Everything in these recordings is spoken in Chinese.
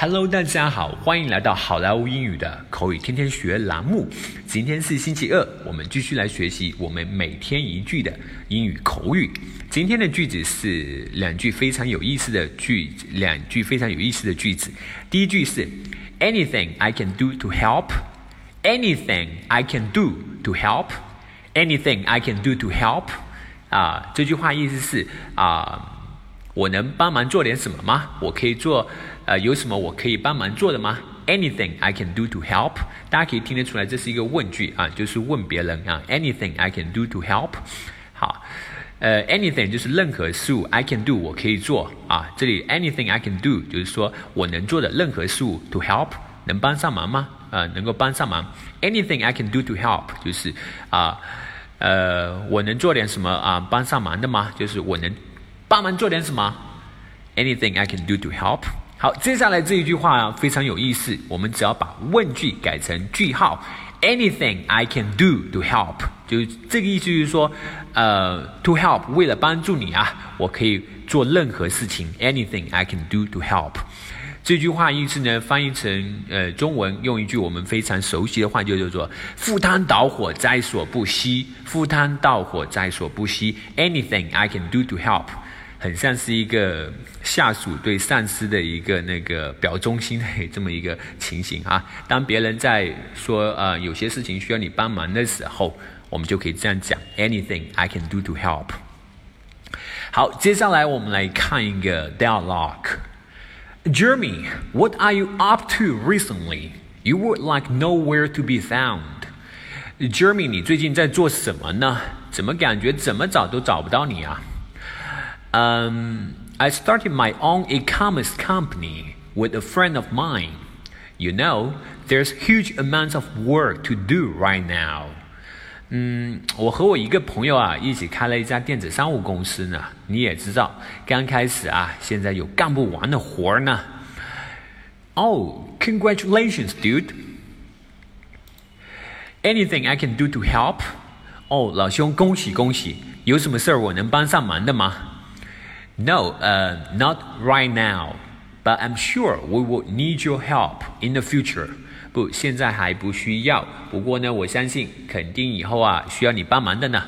Hello，大家好，欢迎来到好莱坞英语的口语天天学栏目。今天是星期二，我们继续来学习我们每天一句的英语口语。今天的句子是两句非常有意思的句，两句非常有意思的句子。第一句是 Anything I can do to help. Anything I can do to help. Anything I can do to help. 啊，这句话意思是啊。我能帮忙做点什么吗？我可以做，呃，有什么我可以帮忙做的吗？Anything I can do to help？大家可以听得出来，这是一个问句啊，就是问别人啊。Anything I can do to help？好，呃，anything 就是任何事物，I can do 我可以做啊。这里 anything I can do 就是说我能做的任何事物，to help 能帮上忙吗？啊，能够帮上忙。Anything I can do to help 就是啊，呃，我能做点什么啊，帮上忙的吗？就是我能。帮忙做点什么？Anything I can do to help？好，接下来这一句话啊非常有意思。我们只要把问句改成句号，Anything I can do to help？就这个意思，就是说，呃，to help 为了帮助你啊，我可以做任何事情。Anything I can do to help？这句话意思呢，翻译成呃中文，用一句我们非常熟悉的话，就叫做“赴汤蹈火，在所不惜”。赴汤蹈火，在所不惜。Anything I can do to help？很像是一个下属对上司的一个那个表忠心的这么一个情形啊。当别人在说呃有些事情需要你帮忙的时候，我们就可以这样讲：Anything I can do to help。好，接下来我们来看一个 dialogue。Jeremy, what are you up to recently? You were like nowhere to be found. Jeremy，你最近在做什么呢？怎么感觉怎么找都找不到你啊 ？Um, I started my own e-commerce company with a friend of mine. You know, there's huge amounts of work to do right now. 嗯，我和我一个朋友啊，一起开了一家电子商务公司呢。你也知道，刚开始啊，现在有干不完的活儿呢。Oh, congratulations, dude! Anything I can do to help? 哦，老兄，恭喜恭喜！有什么事儿我能帮上忙的吗 ？no, uh, not right now. But I'm sure we will need your help in the future. 不，现在还不需要。不过呢，我相信肯定以后啊需要你帮忙的呢。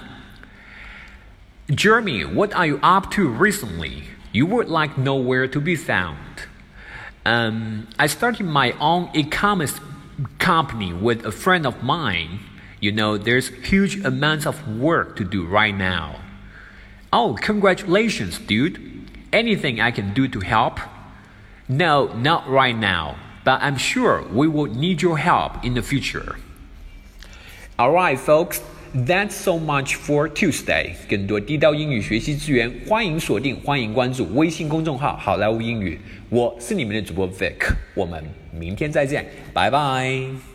Jeremy, what are you up to recently? You were like nowhere to be found. Um, I started my own e-commerce company with a friend of mine. You know, there's huge amounts of work to do right now. Oh, congratulations, dude. Anything I can do to help? No, not right now, but I'm sure we will need your help in the future. Alright, folks, that's so much for Tuesday. 更多地道英语学习资源，欢迎锁定，欢迎关注微信公众号“好莱坞英语”。我是你们的主播 Vic，我们明天再见，拜拜。